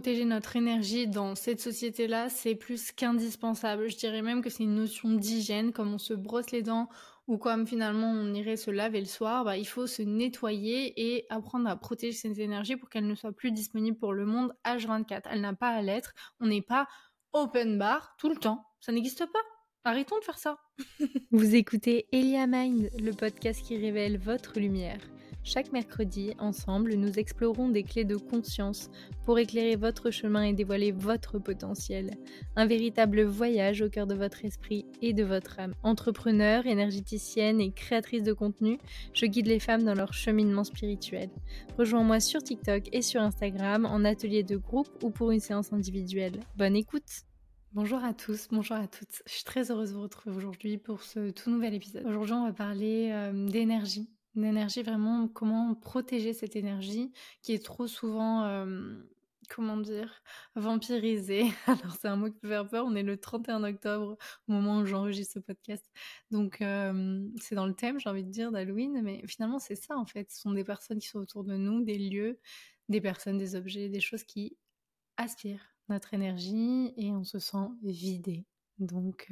Protéger notre énergie dans cette société-là, c'est plus qu'indispensable. Je dirais même que c'est une notion d'hygiène, comme on se brosse les dents ou comme finalement on irait se laver le soir, bah, il faut se nettoyer et apprendre à protéger cette énergie pour qu'elle ne soit plus disponible pour le monde H24. Elle n'a pas à l'être. On n'est pas open bar tout le temps. Ça n'existe pas. Arrêtons de faire ça. Vous écoutez Elia Mind, le podcast qui révèle votre lumière. Chaque mercredi, ensemble, nous explorons des clés de conscience pour éclairer votre chemin et dévoiler votre potentiel. Un véritable voyage au cœur de votre esprit et de votre âme. Entrepreneur, énergéticienne et créatrice de contenu, je guide les femmes dans leur cheminement spirituel. Rejoins-moi sur TikTok et sur Instagram en atelier de groupe ou pour une séance individuelle. Bonne écoute Bonjour à tous, bonjour à toutes. Je suis très heureuse de vous retrouver aujourd'hui pour ce tout nouvel épisode. Aujourd'hui, on va parler euh, d'énergie une énergie vraiment, comment protéger cette énergie qui est trop souvent, comment dire, vampirisée? Alors c'est un mot qui peut faire peur, on est le 31 octobre au moment où j'enregistre ce podcast. Donc c'est dans le thème, j'ai envie de dire, d'Halloween, mais finalement c'est ça en fait. Ce sont des personnes qui sont autour de nous, des lieux, des personnes, des objets, des choses qui aspirent notre énergie et on se sent vidé. Donc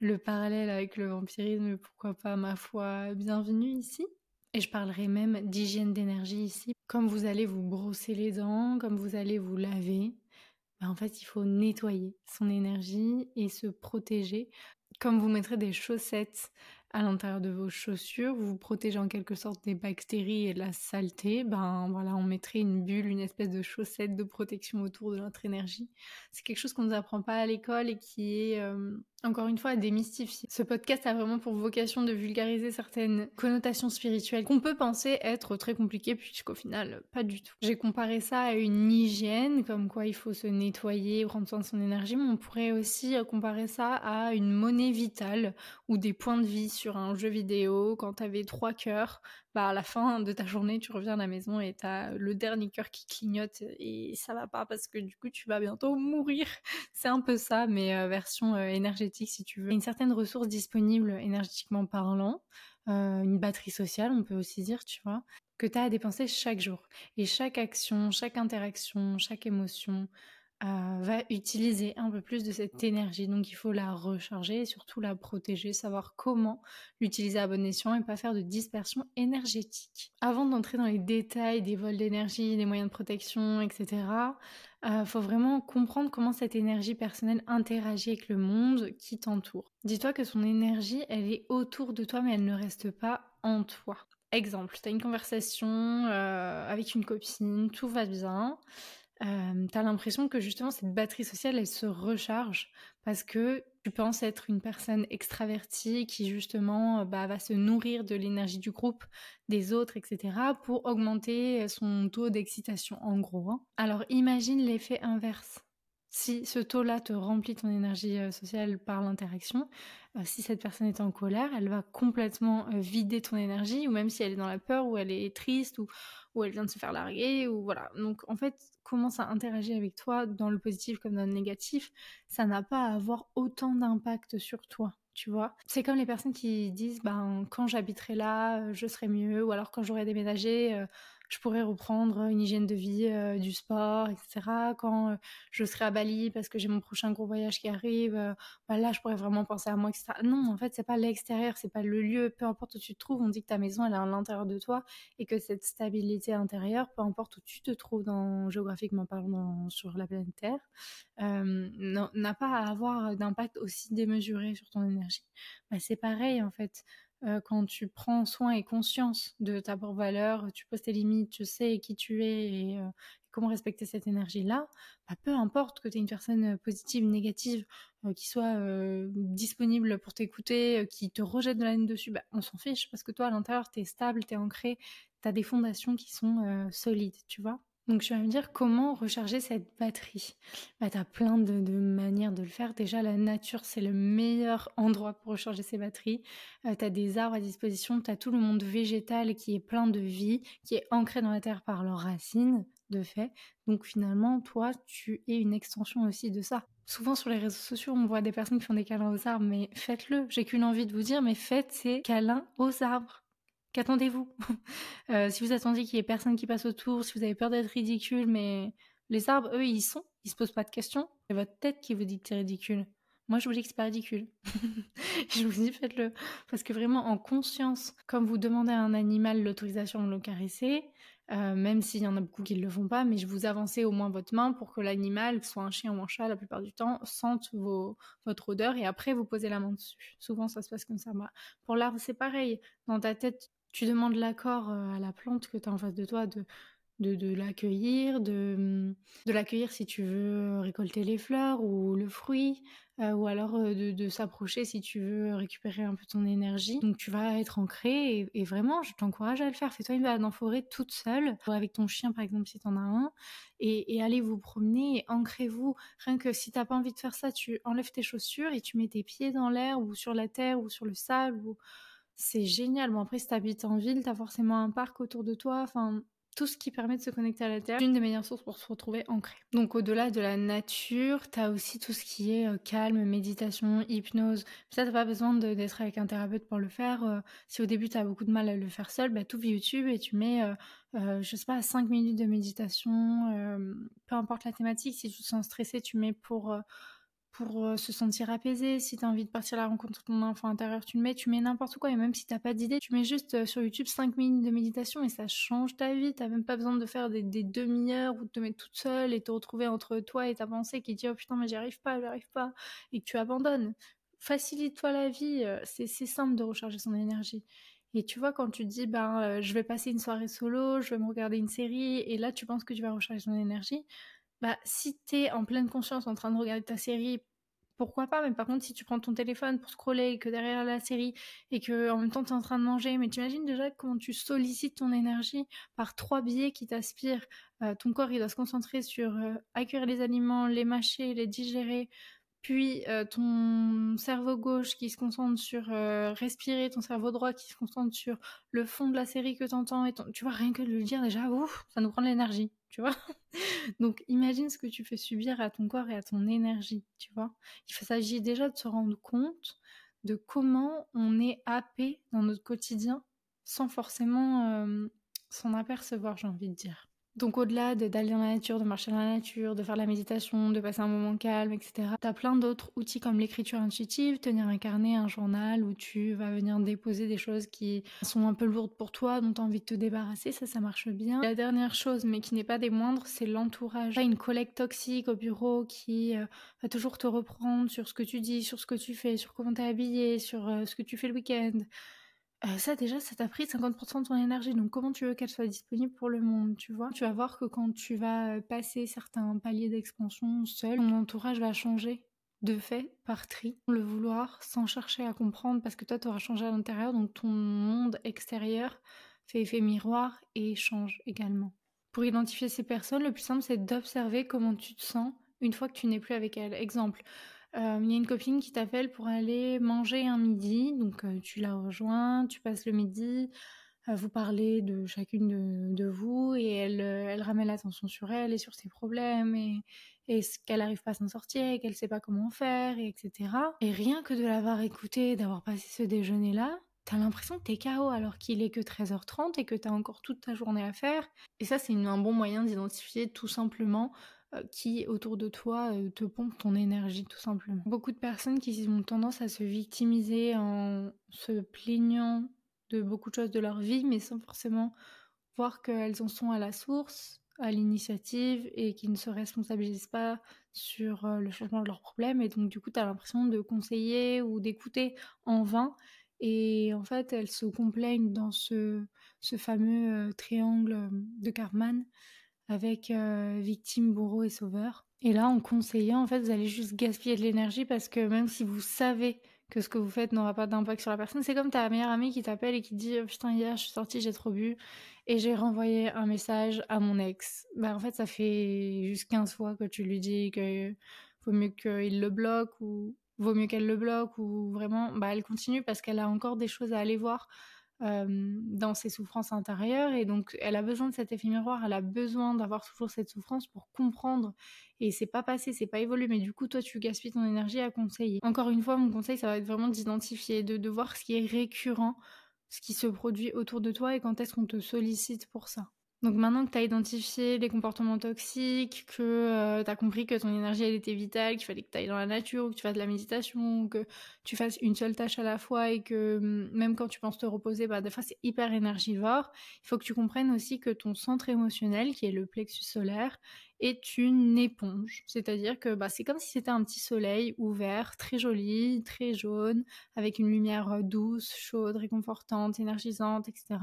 le parallèle avec le vampirisme, pourquoi pas, ma foi, bienvenue ici. Et je parlerai même d'hygiène d'énergie ici. Comme vous allez vous brosser les dents, comme vous allez vous laver, ben en fait, il faut nettoyer son énergie et se protéger. Comme vous mettrez des chaussettes à l'intérieur de vos chaussures, vous vous protégez en quelque sorte des bactéries et de la saleté, ben voilà, on mettrait une bulle, une espèce de chaussette de protection autour de notre énergie. C'est quelque chose qu'on ne nous apprend pas à l'école et qui est euh, encore une fois, à démystifier. Ce podcast a vraiment pour vocation de vulgariser certaines connotations spirituelles qu'on peut penser être très compliquées, puisqu'au final, pas du tout. J'ai comparé ça à une hygiène, comme quoi il faut se nettoyer, prendre soin de son énergie, mais on pourrait aussi comparer ça à une monnaie vitale ou des points de vie sur un jeu vidéo. Quand t'avais trois cœurs, bah à la fin de ta journée, tu reviens à la maison et t'as le dernier cœur qui clignote et ça va pas parce que du coup, tu vas bientôt mourir. C'est un peu ça, mais euh, version euh, énergétique si tu veux. Une certaine ressource disponible énergétiquement parlant, euh, une batterie sociale, on peut aussi dire, tu vois, que tu as à dépenser chaque jour. Et chaque action, chaque interaction, chaque émotion, euh, va utiliser un peu plus de cette énergie. Donc il faut la recharger et surtout la protéger, savoir comment l'utiliser à bon escient et pas faire de dispersion énergétique. Avant d'entrer dans les détails des vols d'énergie, des moyens de protection, etc., il euh, faut vraiment comprendre comment cette énergie personnelle interagit avec le monde qui t'entoure. Dis-toi que son énergie, elle est autour de toi, mais elle ne reste pas en toi. Exemple, tu as une conversation euh, avec une copine, tout va bien euh, tu as l'impression que justement cette batterie sociale, elle se recharge parce que tu penses être une personne extravertie qui justement bah, va se nourrir de l'énergie du groupe, des autres, etc. pour augmenter son taux d'excitation en gros. Hein. Alors imagine l'effet inverse. Si ce taux-là te remplit ton énergie sociale par l'interaction, si cette personne est en colère, elle va complètement euh, vider ton énergie, ou même si elle est dans la peur, ou elle est triste, ou, elle vient de se faire larguer, ou voilà. Donc en fait, comment ça interagit avec toi dans le positif comme dans le négatif, ça n'a pas à avoir autant d'impact sur toi. Tu vois, c'est comme les personnes qui disent ben quand j'habiterai là, je serai mieux, ou alors quand j'aurai déménagé, je pourrais reprendre une hygiène de vie, euh, du sport, etc. Quand euh, je serai à Bali parce que j'ai mon prochain gros voyage qui arrive, euh, bah là je pourrais vraiment penser à moi, etc. Non, en fait c'est pas l'extérieur, c'est pas le lieu, peu importe où tu te trouves, on dit que ta maison elle est à l'intérieur de toi et que cette stabilité intérieure, peu importe où tu te trouves dans, géographiquement parlant sur la planète Terre, n'a pas à avoir d'impact aussi démesuré sur ton énergie. Bah, c'est pareil en fait. Euh, quand tu prends soin et conscience de ta propre valeur, tu poses tes limites, tu sais qui tu es et, euh, comment respecter cette énergie-là, bah, peu importe que tu es une personne euh, positive, négative, qui soit disponible pour t'écouter, qui te rejette de la ligne dessus, bah, on s'en fiche parce que toi à l'intérieur, tu es stable, tu es ancré, tu as des fondations qui sont solides, tu vois. Donc je vais me dire comment recharger cette batterie. Bah, tu plein de, manières de le faire. Déjà, la nature, c'est le meilleur endroit pour recharger ses batteries. Euh, tu des arbres à disposition, tu tout le monde végétal qui est plein de vie, qui est ancré dans la terre par leurs racines, de fait. Donc finalement, toi, tu es une extension aussi de ça. Souvent sur les réseaux sociaux, on voit des personnes qui font des câlins aux arbres, mais faites-le. J'ai qu'une envie de vous dire, mais faites ces câlins aux arbres. Qu'attendez-vous? Euh, Si vous attendez qu'il y ait personne qui passe autour, si vous avez peur d'être ridicule, mais Les arbres, eux, ils sont, ils se posent pas de questions. C'est votre tête qui vous dit que c'est ridicule. Moi, je vous dis que c'est pas ridicule. je vous dis, faites-le. Parce que vraiment, en conscience, comme vous demandez à un animal l'autorisation de le caresser, euh, même s'il y en a beaucoup qui ne le font pas, mais je vous avancez au moins votre main pour que l'animal, soit un chien ou un chat la plupart du temps, sente votre odeur et après vous posez la main dessus. Souvent, ça se passe comme ça. Pour l'arbre, c'est pareil. Dans ta tête, tu demandes l'accord euh, à la plante que tu as en face de toi de de, l'accueillir, de, de l'accueillir si tu veux récolter les fleurs ou le fruit, euh, ou alors euh, de, s'approcher si tu veux récupérer un peu ton énergie. Donc tu vas être ancré et, vraiment, je t'encourage à le faire. Fais-toi une balade en forêt toute seule, avec ton chien par exemple si tu en as un, et, allez vous promener et ancrez-vous. Rien que si t'as pas envie de faire ça, tu enlèves tes chaussures et tu mets tes pieds dans l'air ou sur la terre ou sur le sable. Ou... C'est génial. Bon après si t'habites en ville, t'as forcément un parc autour de toi. Enfin, tout ce qui permet de se connecter à la Terre, une des meilleures sources pour se retrouver ancré. Donc au-delà de la nature, tu as aussi tout ce qui est euh, calme, méditation, hypnose. Ça, t'as pas besoin d'être avec un thérapeute pour le faire. Euh, si au début tu as beaucoup de mal à le faire seul, bah, tout YouTube et tu mets, euh, je sais pas, 5 minutes de méditation, peu importe la thématique. Si tu te sens stressé, tu mets pour pour se sentir apaisé. Si tu as envie de partir à la rencontre de ton enfant intérieur, tu le mets, tu mets n'importe quoi. Et même si t'as pas d'idée, tu mets juste sur YouTube 5 minutes de méditation et ça change ta vie. T'as même pas besoin de faire des, demi-heures ou de te mettre toute seule et te retrouver entre toi et ta pensée qui dit oh putain mais j'y arrive pas, j'y arrive pas et que tu abandonnes. Facilite-toi la vie. C'est simple de recharger son énergie. Et tu vois, quand tu dis, ben, je vais passer une soirée solo, je vais me regarder une série, et là, tu penses que tu vas recharger ton énergie, bah, si es en pleine conscience en train de regarder ta série, pourquoi pas Mais par contre, si tu prends ton téléphone pour scroller et que derrière la série et que en même temps tu es en train de manger, mais tu imagines déjà comment tu sollicites ton énergie par trois biais qui t'aspirent. Euh, ton corps, il doit se concentrer sur euh, accueillir les aliments, les mâcher, les digérer, puis euh, ton cerveau gauche qui se concentre sur respirer, ton cerveau droit qui se concentre sur le fond de la série que tu entends, et tu vois, rien que de le dire déjà, ouf, ça nous prend de l'énergie, tu vois. Donc imagine ce que tu fais subir à ton corps et à ton énergie, tu vois. Il s'agit déjà de se rendre compte de comment on est happé dans notre quotidien sans forcément euh, s'en apercevoir, j'ai envie de dire. Donc au-delà d'aller dans la nature, de marcher dans la nature, de faire la méditation, de passer un moment calme, etc., tu as plein d'autres outils comme l'écriture intuitive, tenir un carnet, un journal où tu vas venir déposer des choses qui sont un peu lourdes pour toi, dont tu as envie de te débarrasser, ça ça marche bien. La dernière chose, mais qui n'est pas des moindres, c'est l'entourage. T'as une collègue toxique au bureau qui euh, va toujours te reprendre sur ce que tu dis, sur ce que tu fais, sur comment t'es habillé, sur euh, ce que tu fais le week-end. Euh, ça déjà, ça t'a pris 50% de ton énergie, donc comment tu veux qu'elle soit disponible pour le monde, tu vois? Tu vas voir que quand tu vas euh, passer certains paliers d'expansion seul, ton entourage va changer de fait par tri, le vouloir sans chercher à comprendre parce que toi tu auras changé à l'intérieur, donc ton monde extérieur fait effet miroir et change également. Pour identifier ces personnes, le plus simple c'est d'observer comment tu te sens une fois que tu n'es plus avec elles. Exemple, euh, il y a une copine qui t'appelle pour aller manger un midi, donc euh, tu la rejoins, tu passes le midi, euh, vous parlez de chacune de, vous et elle, elle ramène l'attention sur elle et sur ses problèmes et, et qu'elle n'arrive pas à s'en sortir et qu'elle sait pas comment faire, et etc. Et rien que de l'avoir écouté, d'avoir passé ce déjeuner-là, t'as l'impression que t'es KO alors qu'il est que 13h30 et que t'as encore toute ta journée à faire. Et ça, c'est un bon moyen d'identifier tout simplement qui autour de toi euh, te pompe ton énergie tout simplement. Beaucoup de personnes qui ont tendance à se victimiser en se plaignant de beaucoup de choses de leur vie, mais sans forcément voir qu'elles en sont à la source, à l'initiative et qui ne se responsabilisent pas sur euh, le changement de leurs problèmes. Et donc, du coup, tu as l'impression de conseiller ou d'écouter en vain. Et en fait, elles se complaignent dans ce, ce fameux triangle de Carman avec euh, victime, bourreau et sauveur. Et là, en conseillant, en fait, vous allez juste gaspiller de l'énergie parce que même si vous savez que ce que vous faites n'aura pas d'impact sur la personne, c'est comme ta meilleure amie qui t'appelle et qui dit oh, Putain, hier, je suis sortie, j'ai trop bu et j'ai renvoyé un message à mon ex. Bah, en fait, ça fait juste 15 fois que tu lui dis que vaut mieux qu'il le bloque ou vaut mieux qu'elle le bloque ou vraiment, bah, elle continue parce qu'elle a encore des choses à aller voir dans ses souffrances intérieures et donc elle a besoin de cet effet miroir, elle a besoin d'avoir toujours cette souffrance pour comprendre et c'est pas passé, c'est pas évolué mais du coup toi tu gaspilles ton énergie à conseiller. Encore une fois mon conseil ça va être vraiment d'identifier, de, de voir ce qui est récurrent, ce qui se produit autour de toi et quand est-ce qu'on te sollicite pour ça. Donc maintenant que tu as identifié les comportements toxiques, que euh, tu as compris que ton énergie elle était vitale, qu'il fallait que tu ailles dans la nature, que tu fasses de la méditation, que tu fasses une seule tâche à la fois et que mm, même quand tu penses te reposer, bah, des fois c'est hyper énergivore, il faut que tu comprennes aussi que ton centre émotionnel, qui est le plexus solaire, est une éponge. C'est-à-dire que bah, c'est comme si c'était un petit soleil ouvert, très joli, très jaune, avec une lumière euh, douce, chaude, réconfortante, énergisante, etc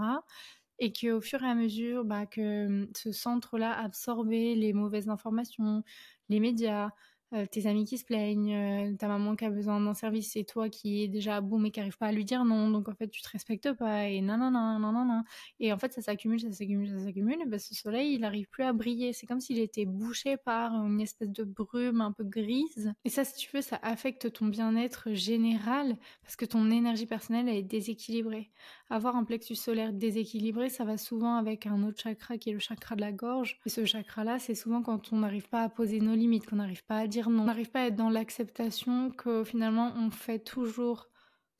et qu'au fur et à mesure bah, que ce centre-là absorbait les mauvaises informations, les médias, euh, tes amis qui se plaignent, euh, ta maman qui a besoin d'un service, c'est toi qui est déjà boum mais qui n'arrive pas à lui dire non, donc en fait tu te respectes pas et non non non non non non et en fait ça s'accumule, ça s'accumule, ça s'accumule, et ben, ce soleil il n'arrive plus à briller, c'est comme s'il était bouché par une espèce de brume un peu grise et ça si tu veux ça affecte ton bien-être général parce que ton énergie personnelle elle est déséquilibrée. Avoir un plexus solaire déséquilibré, ça va souvent avec un autre chakra qui est le chakra de la gorge. Et ce chakra là c'est souvent quand on n'arrive pas à poser nos limites, qu'on n'arrive pas à dire on n'arrive pas à être dans l'acceptation que finalement on fait toujours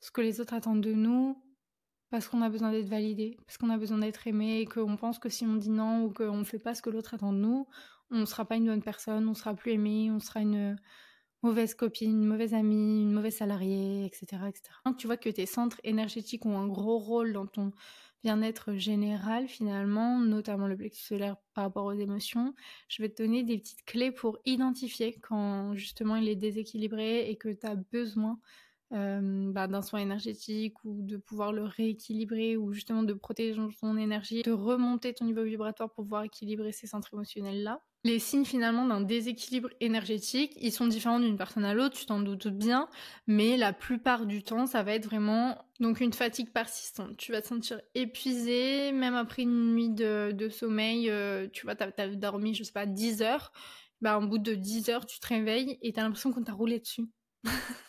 ce que les autres attendent de nous parce qu'on a besoin d'être validé, parce qu'on a besoin d'être aimé et qu'on pense que si on dit non ou qu'on ne fait pas ce que l'autre attend de nous, on ne sera pas une bonne personne, on sera plus aimé, on sera une mauvaise copine, une mauvaise amie, une mauvaise salariée, etc. etc. Donc tu vois que tes centres énergétiques ont un gros rôle dans ton bien-être général finalement, notamment le plexus solaire par rapport aux émotions, je vais te donner des petites clés pour identifier quand justement il est déséquilibré et que tu as besoin euh, bah, d'un soin énergétique ou de pouvoir le rééquilibrer ou justement de protéger ton énergie, de remonter ton niveau vibratoire pour pouvoir équilibrer ces centres émotionnels là. Les signes finalement d'un déséquilibre énergétique, ils sont différents d'une personne à l'autre, tu t'en doutes bien, mais la plupart du temps, ça va être vraiment donc une fatigue persistante. Tu vas te sentir épuisé, même après une nuit de, sommeil, euh, tu vois, t'as as dormi, je sais pas, 10 heures, bah, au bout de 10 heures, tu te réveilles et t'as l'impression qu'on t'a roulé dessus.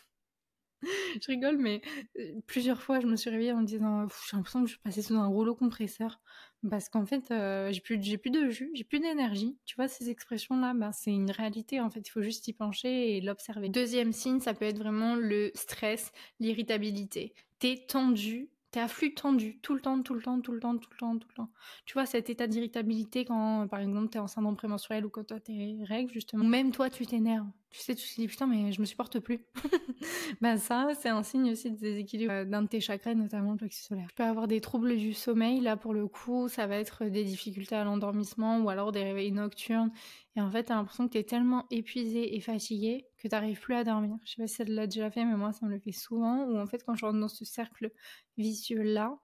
je rigole, mais euh, plusieurs fois, je me suis réveillée en me disant, j'ai l'impression que je suis passée sous un rouleau compresseur. Parce qu'en fait, euh, j'ai plus, plus de jus, j'ai plus d'énergie. Tu vois, ces expressions-là, ben, c'est une réalité. En fait, il faut juste y pencher et l'observer. Deuxième signe, ça peut être vraiment le stress, l'irritabilité. T'es tendu, T'es à flux tendu, tout le temps, tout le temps, tout le temps, tout le temps, tout le temps. Tu vois, cet état d'irritabilité quand, par exemple, t'es en syndrome prémenstruel ou quand t'as tes règles, justement. Même toi, tu t'énerves. Tu sais, tu te dis, putain, mais je me supporte plus. ben ça, c'est un signe aussi de déséquilibre euh, d'un de tes chakras, notamment le plexus solaire. Tu peux avoir des troubles du sommeil. Là, pour le coup, ça va être des difficultés à l'endormissement ou alors des réveils nocturnes. Et en fait, t'as l'impression que t'es tellement épuisé et fatigué que t'arrives plus à dormir. Je sais pas si ça l'a déjà fait, mais moi, ça me le fait souvent. Ou en fait, quand je rentre dans ce cercle vicieux-là,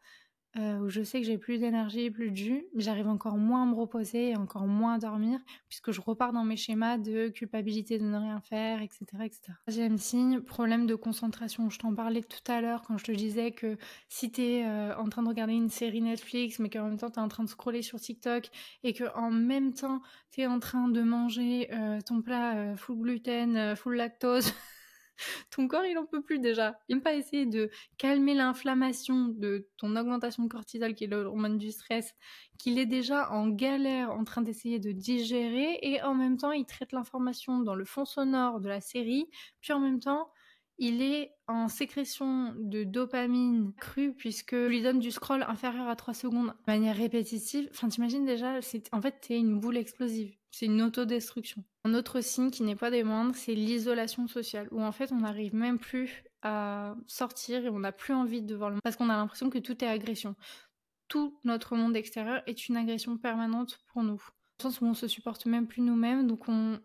euh, où je sais que j'ai plus d'énergie, plus de jus, j'arrive encore moins à me reposer et encore moins à dormir, puisque je repars dans mes schémas de culpabilité de ne rien faire, etc. etc. Deuxième signe, problème de concentration. Je t'en parlais tout à l'heure quand je te disais que si tu es euh, en train de regarder une série Netflix, mais qu'en même temps tu es en train de scroller sur TikTok, et que en même temps tu es en train de manger euh, ton plat full gluten, full lactose, ton corps il en peut plus déjà. Il pas essayer de calmer l'inflammation de ton augmentation de cortisol qui est l'hormone du stress, qu'il est déjà en galère en train d'essayer de digérer et en même temps il traite l'information dans le fond sonore de la série, puis en même temps il est en sécrétion de dopamine crue puisque lui donne du scroll inférieur à 3 secondes de manière répétitive. Enfin, t'imagines déjà, en fait, t'es une boule explosive. C'est une autodestruction. Un autre signe qui n'est pas des moindres, c'est l'isolation sociale, où en fait on n'arrive même plus à sortir et on n'a plus envie de voir le monde parce qu'on a l'impression que tout est agression. Tout notre monde extérieur est une agression permanente pour nous. Dans le sens où on se supporte même plus nous-mêmes, donc on,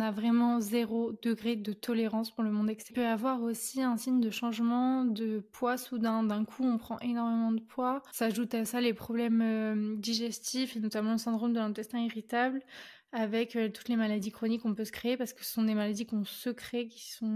a vraiment zéro degré de tolérance pour le monde extérieur. Il peut y avoir aussi un signe de changement de poids soudain. D'un coup, on prend énormément de poids. S'ajoute à ça les problèmes euh, digestifs et notamment le syndrome de l'intestin irritable avec euh, toutes les maladies chroniques qu'on peut se créer parce que ce sont des maladies qu'on se crée, qui sont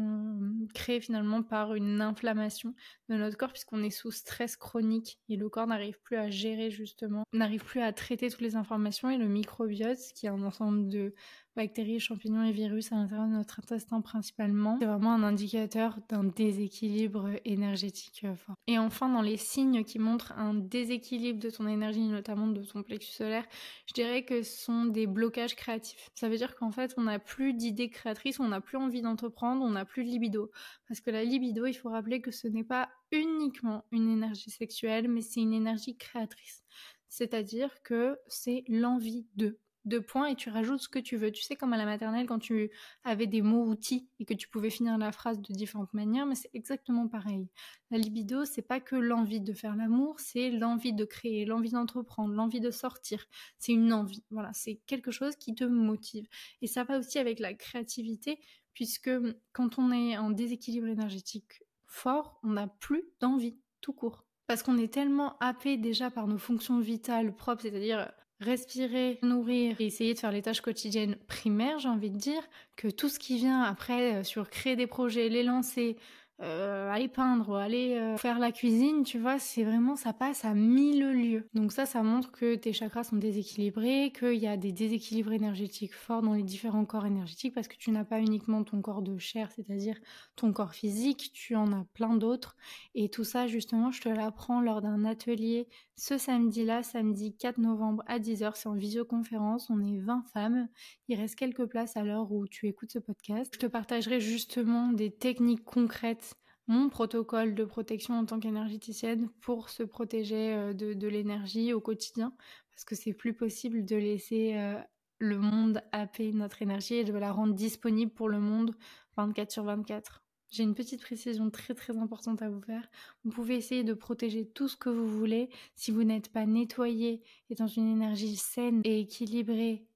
euh, créées finalement par une inflammation de notre corps puisqu'on est sous stress chronique et le corps n'arrive plus à gérer justement, n'arrive plus à traiter toutes les informations et le microbiote qui est un ensemble de bactéries, champignons et virus à l'intérieur de notre intestin principalement. C'est vraiment un indicateur d'un déséquilibre énergétique euh, fort. Et enfin, dans les signes qui montrent un déséquilibre de ton énergie, notamment de ton plexus solaire, je dirais que ce sont des blocages créatifs. Ça veut dire qu'en fait, on n'a plus d'idées créatrices, on n'a plus envie d'entreprendre, on n'a plus de libido. Parce que la libido, il faut rappeler que ce n'est pas uniquement une énergie sexuelle, mais c'est une énergie créatrice. c'est-à-dire que c'est l'envie de deux points et tu rajoutes ce que tu veux. Tu sais, comme à la maternelle, quand tu avais des mots outils et que tu pouvais finir la phrase de différentes manières, mais c'est exactement pareil. La libido, c'est pas que l'envie de faire l'amour, c'est l'envie de créer, l'envie d'entreprendre, l'envie de sortir. C'est une envie. Voilà, c'est quelque chose qui te motive. Et ça va aussi avec la créativité, puisque quand on est en déséquilibre énergétique fort, on n'a plus d'envie, tout court. Parce qu'on est tellement happé déjà par nos fonctions vitales propres, c'est-à-dire respirer, nourrir et essayer de faire les tâches quotidiennes primaires, j'ai envie de dire, que tout ce qui vient après euh, sur créer des projets, les lancer, euh, aller peindre, aller euh, faire la cuisine, tu vois, c'est vraiment, ça passe à mille lieues. Donc ça, ça montre que tes chakras sont déséquilibrés, qu'il y a des déséquilibres énergétiques forts dans les différents corps énergétiques, parce que tu n'as pas uniquement ton corps de chair, c'est-à-dire ton corps physique, tu en as plein d'autres. Et tout ça, justement, je te l'apprends lors d'un atelier ce samedi-là, samedi 4 novembre à 10h, c'est en visioconférence, on est 20 femmes, il reste quelques places à l'heure où tu écoutes ce podcast. Je te partagerai justement des techniques concrètes mon protocole de protection en tant qu'énergéticienne pour se protéger euh, de, l'énergie au quotidien, parce que c'est plus possible de laisser euh, le monde happer notre énergie et de la rendre disponible pour le monde 24 sur 24. J'ai une petite précision très très importante à vous faire. Vous pouvez essayer de protéger tout ce que vous voulez. Si vous n'êtes pas nettoyé et dans une énergie saine et équilibrée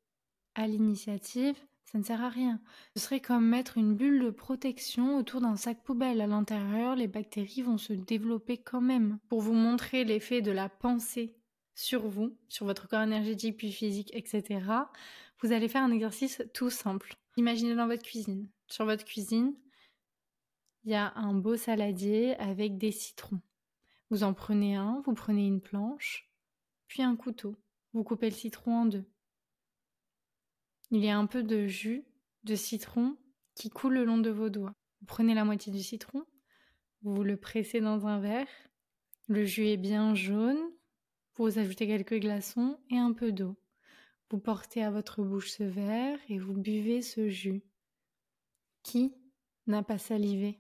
à l'initiative, ça ne sert à rien. Ce serait comme mettre une bulle de protection autour d'un sac poubelle. À l'intérieur, les bactéries vont se développer quand même. Pour vous montrer l'effet de la pensée sur vous, sur votre corps énergétique puis physique, etc., vous allez faire un exercice tout simple. Imaginez dans votre cuisine. Sur votre cuisine, il y a un beau saladier avec des citrons. Vous en prenez un, vous prenez une planche, puis un couteau. Vous coupez le citron en deux. Il y a un peu de jus de citron qui coule le long de vos doigts. Vous prenez la moitié du citron, vous le pressez dans un verre, le jus est bien jaune, vous ajoutez quelques glaçons et un peu d'eau. Vous portez à votre bouche ce verre et vous buvez ce jus. Qui n'a pas salivé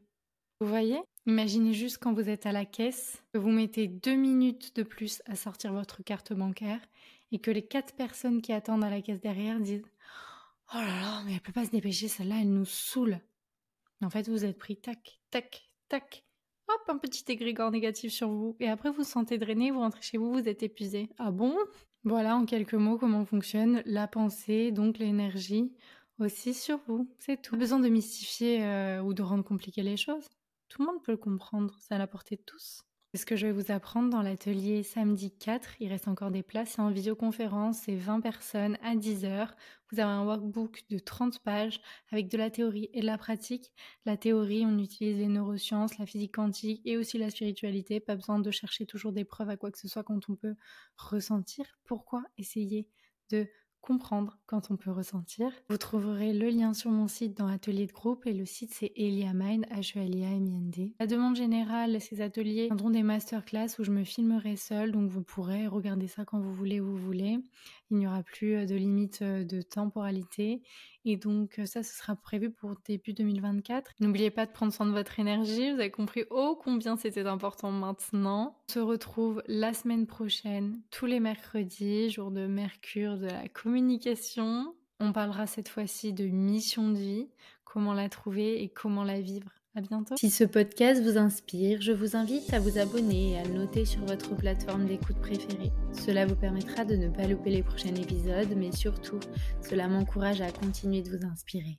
Vous voyez? Imaginez juste quand vous êtes à la caisse, que vous mettez deux minutes de plus à sortir votre carte bancaire et que les quatre personnes qui attendent à la caisse derrière disent Oh là là, mais elle peut pas se dépêcher, celle-là, elle nous saoule. En fait, vous êtes pris tac, tac, tac. Hop, un petit égrégore négatif sur vous. Et après, vous vous sentez drainé, vous rentrez chez vous, vous êtes épuisé. Ah bon? Voilà en quelques mots comment fonctionne la pensée, donc l'énergie, aussi sur vous. C'est tout. Pas besoin de mystifier euh, ou de rendre compliquées les choses. Tout le monde peut le comprendre, c'est à la portée de tous. Ce que je vais vous apprendre dans l'atelier samedi 4. Il reste encore des places. C'est en visioconférence. C'est 20 personnes à 10 heures. Vous avez un workbook de 30 pages avec de la théorie et de la pratique. La théorie, on utilise les neurosciences, la physique quantique et aussi la spiritualité. Pas besoin de chercher toujours des preuves à quoi que ce soit quand on peut ressentir. Pourquoi essayer de comprendre quand on peut ressentir. Vous trouverez le lien sur mon site dans Atelier de groupe et le site c'est Eliamind, h e l i a m i n d La demande générale, ces ateliers viendront des masterclass où je me filmerai seule, donc vous pourrez regarder ça quand vous voulez, où vous voulez. Il n'y aura plus de limite de temporalité et donc ça, ce sera prévu pour début 2024. N'oubliez pas de prendre soin de votre énergie. Vous avez compris oh combien c'était important maintenant. On se retrouve la semaine prochaine, tous les mercredis, jour de Mercure de la communication. On parlera cette fois-ci de mission de vie, comment la trouver et comment la vivre. Bientôt. Si ce podcast vous inspire, je vous invite à vous abonner et à noter sur votre plateforme d'écoute préférée. Cela vous permettra de ne pas louper les prochains épisodes, mais surtout, cela m'encourage à continuer de vous inspirer.